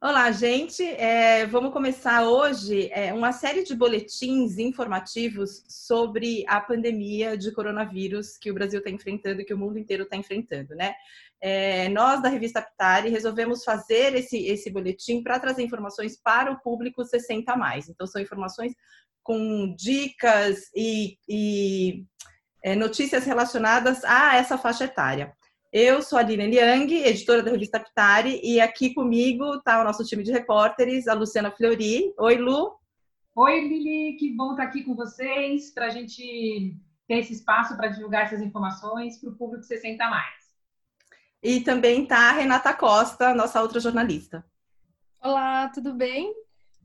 Olá, gente. É, vamos começar hoje é, uma série de boletins informativos sobre a pandemia de coronavírus que o Brasil está enfrentando e que o mundo inteiro está enfrentando, né? É, nós da revista Aptari resolvemos fazer esse, esse boletim para trazer informações para o público 60 mais. Então, são informações com dicas e, e é, notícias relacionadas a essa faixa etária. Eu sou a Lina Liang, editora da revista Pitari, e aqui comigo está o nosso time de repórteres, a Luciana Fleury. Oi, Lu. Oi, Lili, que bom estar aqui com vocês para a gente ter esse espaço para divulgar essas informações para o público 60 mais. E também está a Renata Costa, nossa outra jornalista. Olá, tudo bem?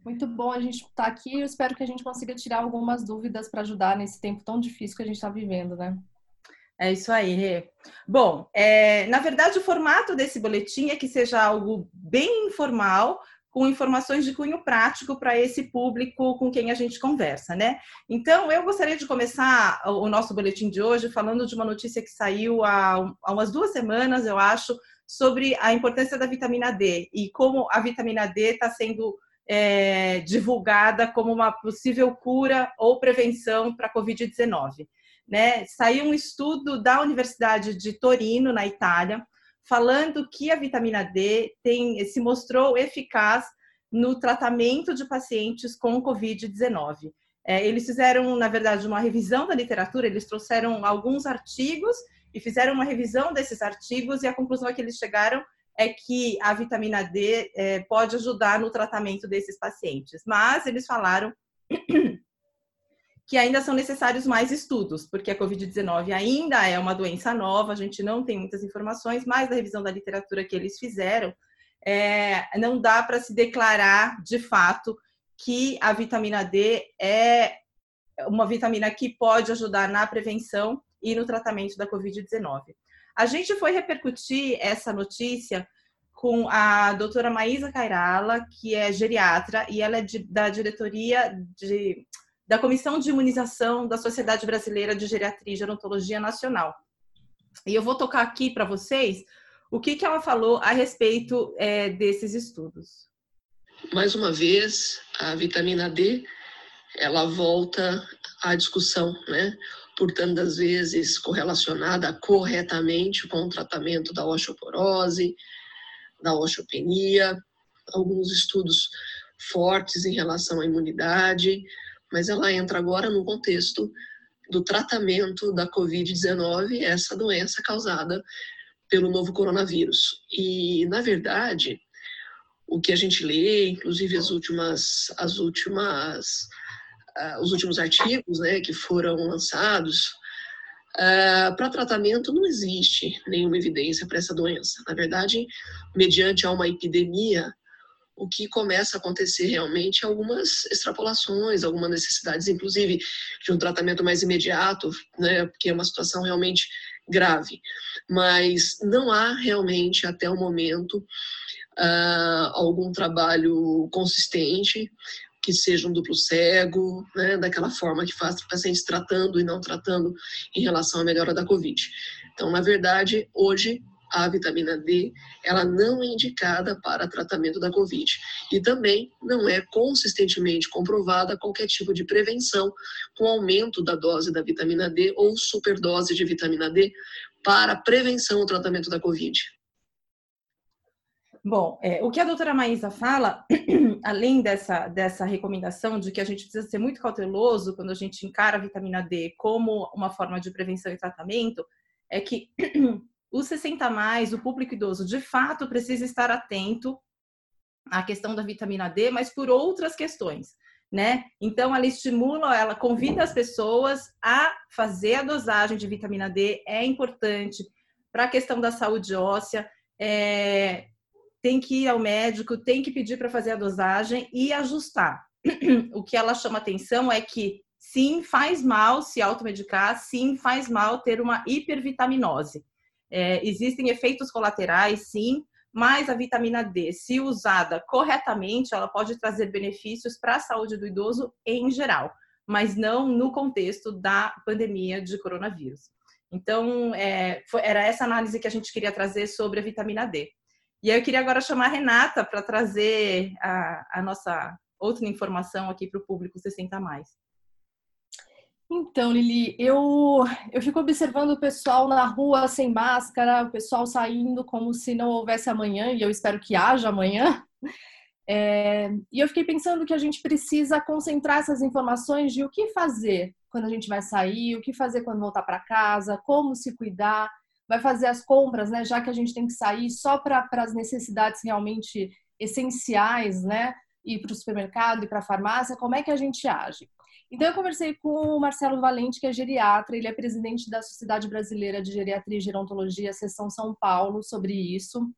Muito bom a gente estar aqui. Eu espero que a gente consiga tirar algumas dúvidas para ajudar nesse tempo tão difícil que a gente está vivendo, né? É isso aí, Rê. Bom, é, na verdade, o formato desse boletim é que seja algo bem informal, com informações de cunho prático para esse público com quem a gente conversa, né? Então, eu gostaria de começar o nosso boletim de hoje falando de uma notícia que saiu há, há umas duas semanas, eu acho, sobre a importância da vitamina D e como a vitamina D está sendo é, divulgada como uma possível cura ou prevenção para a Covid-19 né? Saiu um estudo da Universidade de Torino, na Itália, falando que a vitamina D tem, se mostrou eficaz no tratamento de pacientes com Covid-19. É, eles fizeram, na verdade, uma revisão da literatura, eles trouxeram alguns artigos e fizeram uma revisão desses artigos, e a conclusão a que eles chegaram é que a vitamina D é, pode ajudar no tratamento desses pacientes. Mas eles falaram que ainda são necessários mais estudos, porque a Covid-19 ainda é uma doença nova, a gente não tem muitas informações, mas da revisão da literatura que eles fizeram, é, não dá para se declarar de fato que a vitamina D é uma vitamina que pode ajudar na prevenção e no tratamento da Covid-19. A gente foi repercutir essa notícia com a doutora Maísa Cairala, que é geriatra, e ela é de, da diretoria de da Comissão de Imunização da Sociedade Brasileira de Geriatria e Gerontologia Nacional. E eu vou tocar aqui para vocês o que, que ela falou a respeito é, desses estudos. Mais uma vez, a vitamina D ela volta à discussão, né? Por tantas vezes correlacionada corretamente com o tratamento da osteoporose, da osteopenia, alguns estudos fortes em relação à imunidade, mas ela entra agora no contexto do tratamento da Covid-19, essa doença causada pelo novo coronavírus. E, na verdade, o que a gente lê, inclusive as últimas, as últimas, uh, os últimos artigos né, que foram lançados, uh, para tratamento não existe nenhuma evidência para essa doença. Na verdade, mediante a uma epidemia, o que começa a acontecer realmente é algumas extrapolações, algumas necessidades, inclusive de um tratamento mais imediato, né, porque é uma situação realmente grave. Mas não há realmente, até o momento, uh, algum trabalho consistente que seja um duplo cego, né, daquela forma que faz pacientes tratando e não tratando em relação à melhora da Covid. Então, na verdade, hoje a vitamina D, ela não é indicada para tratamento da COVID. E também não é consistentemente comprovada qualquer tipo de prevenção com aumento da dose da vitamina D ou superdose de vitamina D para prevenção ou tratamento da COVID. Bom, é, o que a doutora Maísa fala, além dessa, dessa recomendação de que a gente precisa ser muito cauteloso quando a gente encara a vitamina D como uma forma de prevenção e tratamento, é que os 60 mais, o público idoso, de fato precisa estar atento à questão da vitamina D, mas por outras questões, né? Então ela estimula, ela convida as pessoas a fazer a dosagem de vitamina D, é importante para a questão da saúde óssea, é, tem que ir ao médico, tem que pedir para fazer a dosagem e ajustar. o que ela chama atenção é que sim, faz mal se automedicar, sim, faz mal ter uma hipervitaminose. É, existem efeitos colaterais, sim, mas a vitamina D, se usada corretamente, ela pode trazer benefícios para a saúde do idoso em geral, mas não no contexto da pandemia de coronavírus. Então, é, foi, era essa análise que a gente queria trazer sobre a vitamina D. E aí eu queria agora chamar a Renata para trazer a, a, nossa outra informação aqui para o público 60 mais. Então, Lili, eu, eu fico observando o pessoal na rua sem máscara, o pessoal saindo como se não houvesse amanhã, e eu espero que haja amanhã. É, e eu fiquei pensando que a gente precisa concentrar essas informações de o que fazer quando a gente vai sair, o que fazer quando voltar para casa, como se cuidar, vai fazer as compras, né? Já que a gente tem que sair só para as necessidades realmente essenciais, né? Ir para o supermercado e para a farmácia, como é que a gente age? Então, eu conversei com o Marcelo Valente, que é geriatra, ele é presidente da Sociedade Brasileira de Geriatria e Gerontologia, Seção São Paulo, sobre isso.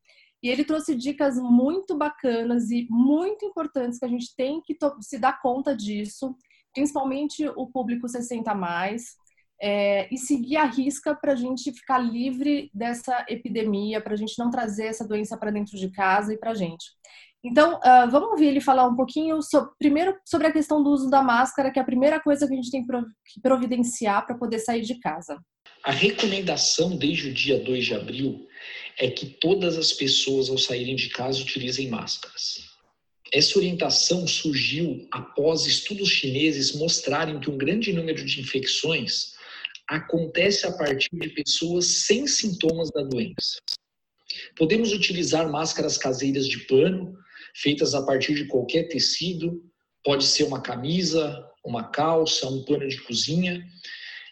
E ele trouxe dicas muito bacanas e muito importantes que a gente tem que se dar conta disso, principalmente o público 60 mais, é, e seguir a risca para a gente ficar livre dessa epidemia, para a gente não trazer essa doença para dentro de casa e para a gente. Então, uh, vamos ouvir ele falar um pouquinho, sobre, primeiro sobre a questão do uso da máscara, que é a primeira coisa que a gente tem que providenciar para poder sair de casa. A recomendação desde o dia 2 de abril é que todas as pessoas, ao saírem de casa, utilizem máscaras. Essa orientação surgiu após estudos chineses mostrarem que um grande número de infecções acontece a partir de pessoas sem sintomas da doença. Podemos utilizar máscaras caseiras de pano, feitas a partir de qualquer tecido, pode ser uma camisa, uma calça, um pano de cozinha,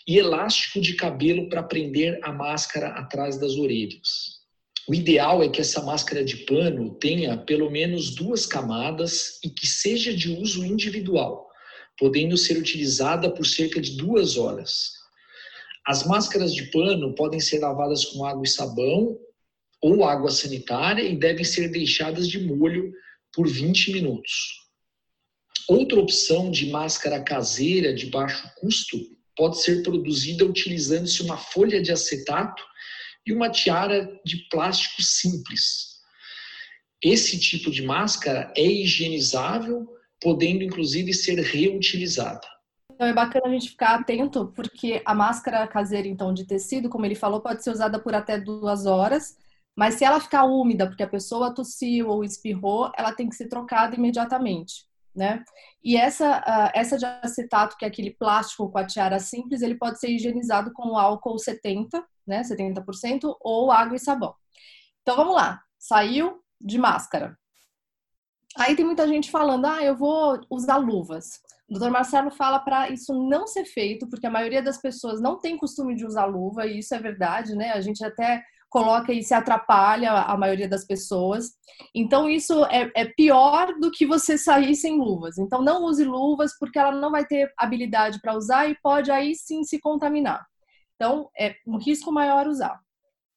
e elástico de cabelo para prender a máscara atrás das orelhas. O ideal é que essa máscara de pano tenha pelo menos duas camadas e que seja de uso individual, podendo ser utilizada por cerca de duas horas. As máscaras de pano podem ser lavadas com água e sabão ou água sanitária e devem ser deixadas de molho por 20 minutos. Outra opção de máscara caseira de baixo custo pode ser produzida utilizando-se uma folha de acetato e uma tiara de plástico simples. Esse tipo de máscara é higienizável, podendo inclusive ser reutilizada. Então é bacana a gente ficar atento, porque a máscara caseira, então, de tecido, como ele falou, pode ser usada por até duas horas mas se ela ficar úmida porque a pessoa tossiu ou espirrou, ela tem que ser trocada imediatamente, né? E essa, essa de acetato, que é aquele plástico com a tiara simples, ele pode ser higienizado com álcool 70, né? 70%, ou água e sabão. Então vamos lá. Saiu de máscara. Aí tem muita gente falando, ah, eu vou usar luvas. O doutor Marcelo fala para isso não ser feito, porque a maioria das pessoas não tem costume de usar luva, e isso é verdade, né? A gente até coloca e se atrapalha a maioria das pessoas. Então, isso é, é, pior do que você sair sem luvas. Então, não use luvas, porque ela não vai ter habilidade para usar e pode aí sim se contaminar. Então, é um risco maior usar.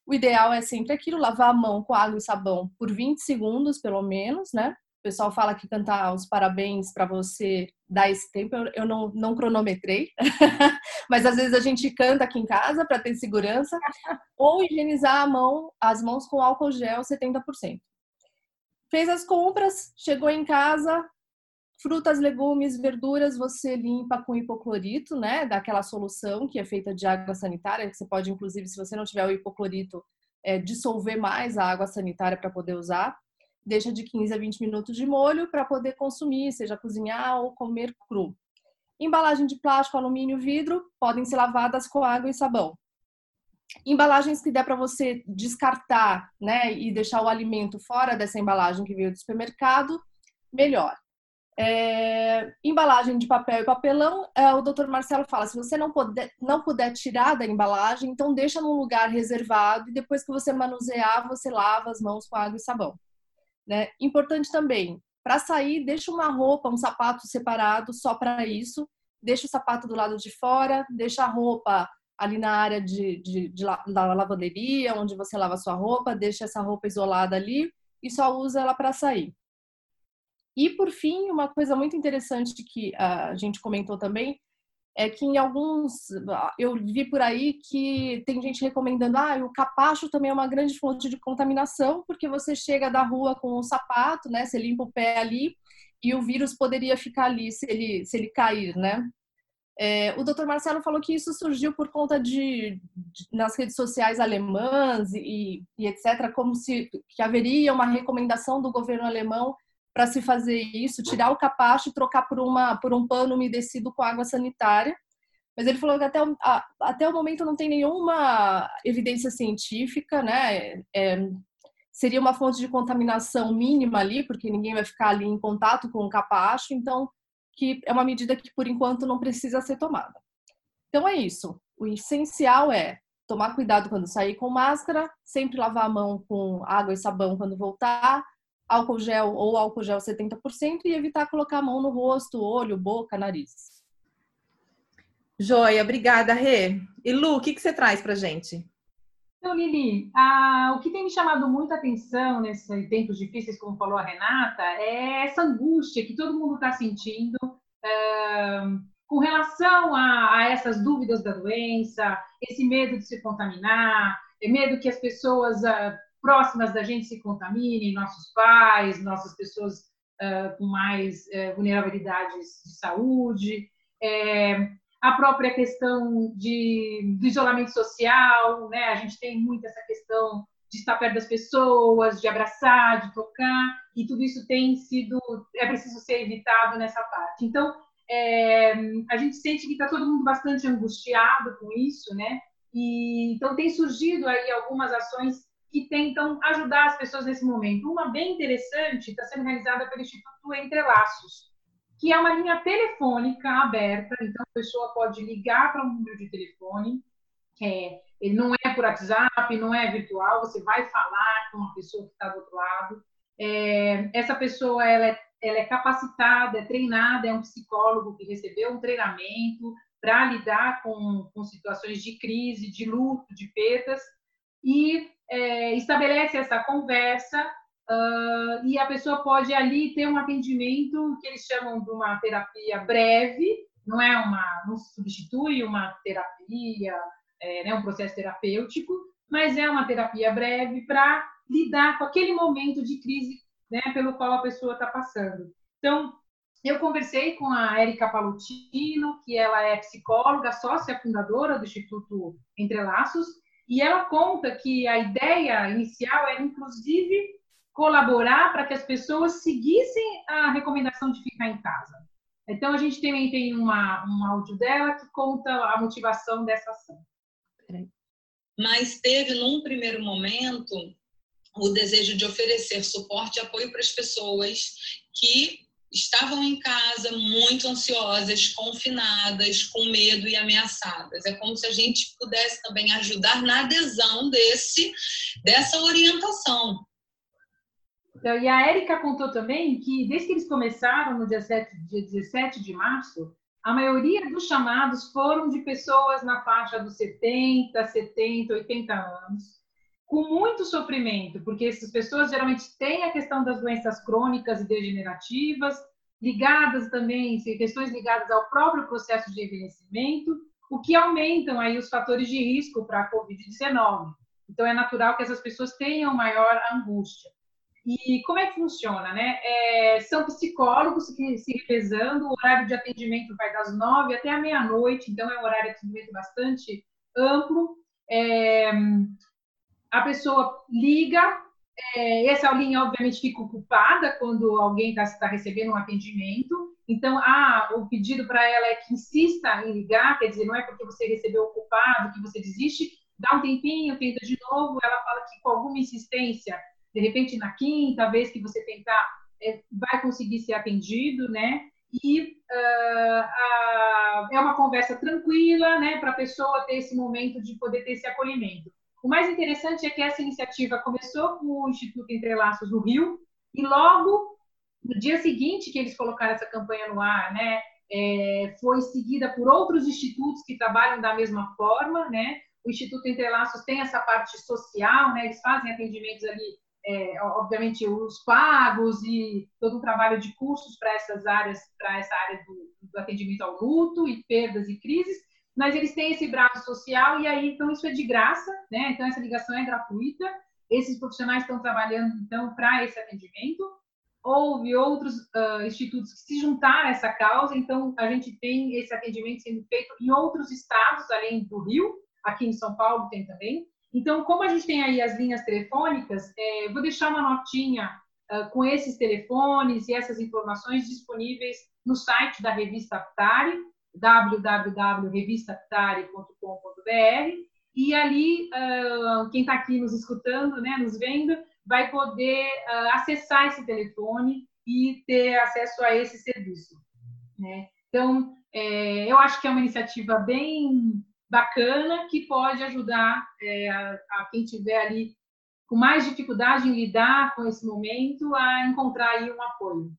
O ideal é sempre aquilo, lavar a mão com água e sabão por 20 segundos, pelo menos, né? O pessoal fala que cantar os parabéns para você dar esse tempo, eu, eu não, não cronometrei, mas às vezes a gente canta aqui em casa para ter segurança, ou higienizar a mão, as mãos com álcool gel 70%. Fez as compras, chegou em casa, frutas, legumes, verduras, você limpa com hipoclorito, né? Daquela solução que é feita de água sanitária, que você pode, inclusive, se você não tiver o hipoclorito, é, dissolver mais a água sanitária para poder usar deixa de 15 a 20 minutos de molho para poder consumir, seja cozinhar ou comer cru. Embalagem de plástico, alumínio, vidro podem ser lavadas com água e sabão. Embalagens que der para você descartar, né, e deixar o alimento fora dessa embalagem que veio do supermercado, melhor. É, embalagem de papel e papelão, é, o Dr. Marcelo fala: se você não puder, não puder tirar da embalagem, então deixa num lugar reservado e depois que você manusear, você lava as mãos com água e sabão. Né? Importante também, para sair, deixa uma roupa, um sapato separado só para isso. Deixa o sapato do lado de fora, deixa a roupa ali na área de, de, de, da lavanderia, onde você lava sua roupa, deixa essa roupa isolada ali e só usa ela para sair. E por fim, uma coisa muito interessante que a gente comentou também é que em alguns eu vi por aí que tem gente recomendando ah o capacho também é uma grande fonte de contaminação porque você chega da rua com o sapato né você limpa o pé ali e o vírus poderia ficar ali se ele se ele cair né É, o Dr. Marcelo falou que isso surgiu por conta de, de nas redes sociais alemãs e, e, etc, como se que haveria uma recomendação do governo alemão para se fazer isso, tirar o capacho e trocar por uma por um pano umedecido com água sanitária. Mas ele falou que até o, a, até o momento não tem nenhuma evidência científica, né? É, seria uma fonte de contaminação mínima ali, porque ninguém vai ficar ali em contato com o capacho, então que é uma medida que por enquanto não precisa ser tomada. Então é isso. O essencial é tomar cuidado quando sair com máscara, sempre lavar a mão com água e sabão quando voltar, álcool gel ou álcool gel 70% e evitar colocar a mão no rosto, olho, boca, nariz. Joia, obrigada, Rê. E Lu, o que, que você traz para gente? Então, Lili, a, o que tem me chamado muita atenção nesses tempos difíceis, como falou a Renata, é essa angústia que todo mundo está sentindo é, com relação a, a, essas dúvidas da doença, esse medo de se contaminar, é medo que as pessoas uh, próximas da gente se contaminem, nossos pais, nossas pessoas uh, com mais uh, vulnerabilidades de saúde. É, a própria questão de, de, isolamento social, né? A gente tem muito essa questão de estar perto das pessoas, de abraçar, de tocar, e tudo isso tem sido, é preciso ser evitado nessa parte. Então, é, a gente sente que está todo mundo bastante angustiado com isso, né? E, então, tem surgido aí algumas ações que tentam ajudar as pessoas nesse momento. Uma bem interessante está sendo realizada pelo Instituto Entre Laços, que é uma linha telefônica aberta, então a pessoa pode ligar para um número de telefone, é, ele não é por WhatsApp, não é virtual, você vai falar com a pessoa que está do outro lado. É, essa pessoa ela é, ela é capacitada, é treinada, é um psicólogo que recebeu um treinamento para lidar com, com situações de crise, de luto, de perdas, e é, estabelece essa conversa Uh, e a pessoa pode ali ter um atendimento que eles chamam de uma terapia breve, não é uma, não substitui uma terapia, é, né, um processo terapêutico, mas é uma terapia breve para lidar com aquele momento de crise, né, pelo qual a pessoa está passando. Então, eu conversei com a Érica Palutino, que ela é psicóloga, sócia fundadora do Instituto Entrelaços, e ela conta que a ideia inicial era, inclusive, colaborar para que as pessoas seguissem a recomendação de ficar em casa. Então, a gente também tem uma, um áudio dela que conta a motivação dessa ação. Mas teve, num primeiro momento, o desejo de oferecer suporte e apoio para as pessoas que estavam em casa muito ansiosas, confinadas, com medo e ameaçadas. É como se a gente pudesse também ajudar na adesão desse dessa orientação. Então, e a Érica contou também que, desde que eles começaram no dia, 7, dia 17 de março, a maioria dos chamados foram de pessoas na faixa dos 70, 70, 80 anos, com muito sofrimento, porque essas pessoas geralmente têm a questão das doenças crônicas e degenerativas, ligadas também, questões ligadas ao próprio processo de envelhecimento, o que aumentam aí os fatores de risco para a COVID-19. Então, é natural que essas pessoas tenham maior angústia. E como é que funciona, né? É, são psicólogos que se revezando, o horário de atendimento vai das nove até a meia-noite, então é um horário de atendimento bastante amplo. É, a pessoa liga, é, essa linha obviamente fica ocupada quando alguém está tá recebendo um atendimento, então ah, o pedido para ela é que insista em ligar, quer dizer, não é porque você recebeu ocupado que você desiste, dá um tempinho, tenta de novo, ela fala que com alguma insistência de repente na quinta vez que você tentar, é, vai conseguir ser atendido, né? E uh, a, é uma conversa tranquila, né, para a pessoa ter esse momento de poder ter esse acolhimento. O mais interessante é que essa iniciativa começou com o Instituto Entrelaços no Rio e logo no dia seguinte que eles colocaram essa campanha no ar, né, é, foi seguida por outros institutos que trabalham da mesma forma, né? O Instituto Entrelaços tem essa parte social, né? Eles fazem atendimentos ali é, obviamente, os pagos e todo um trabalho de cursos para essas áreas, para essa área do, do, atendimento ao luto e perdas e crises, mas eles têm esse braço social e aí, então, isso é de graça, né? Então, essa ligação é gratuita. Esses profissionais estão trabalhando, então, para esse atendimento. houve outros uh, institutos que se juntaram a essa causa, então a gente tem esse atendimento sendo feito em outros estados, além do Rio, aqui em São Paulo tem também. Então, como a gente tem aí as linhas telefônicas, é, vou deixar uma notinha uh, com esses telefones e essas informações disponíveis no site da revista Aptari, www.revistaptari.com.br, e ali, uh, quem está aqui nos escutando, né, nos vendo, vai poder uh, acessar esse telefone e ter acesso a esse serviço. Né? Então, é, eu acho que é uma iniciativa bem bacana que pode ajudar é, a, a, quem tiver ali com mais dificuldade em lidar com esse momento a encontrar aí um apoio.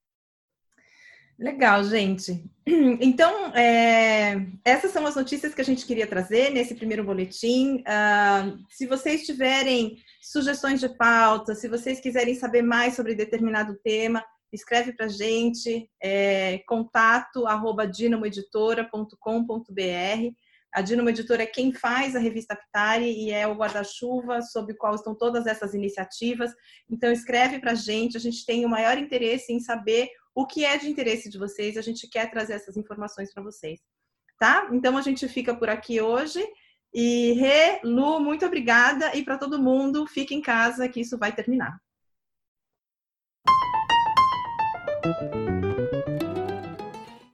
Legal, gente. Então, é, essas são as notícias que a gente queria trazer nesse primeiro boletim. Uh, se vocês tiverem sugestões de pauta, se vocês quiserem saber mais sobre determinado tema, escreve para a gente, é, contato arroba dinamoeditora.com.br. A Dinamo Editora é quem faz a revista Ptari e é o guarda-chuva sob o qual estão todas essas iniciativas. Então, escreve para a gente, a gente tem o maior interesse em saber o que é de interesse de vocês, a gente quer trazer essas informações para vocês. Tá? Então, a gente fica por aqui hoje. E Rê, Lu, muito obrigada. E para todo mundo, fique em casa que isso vai terminar.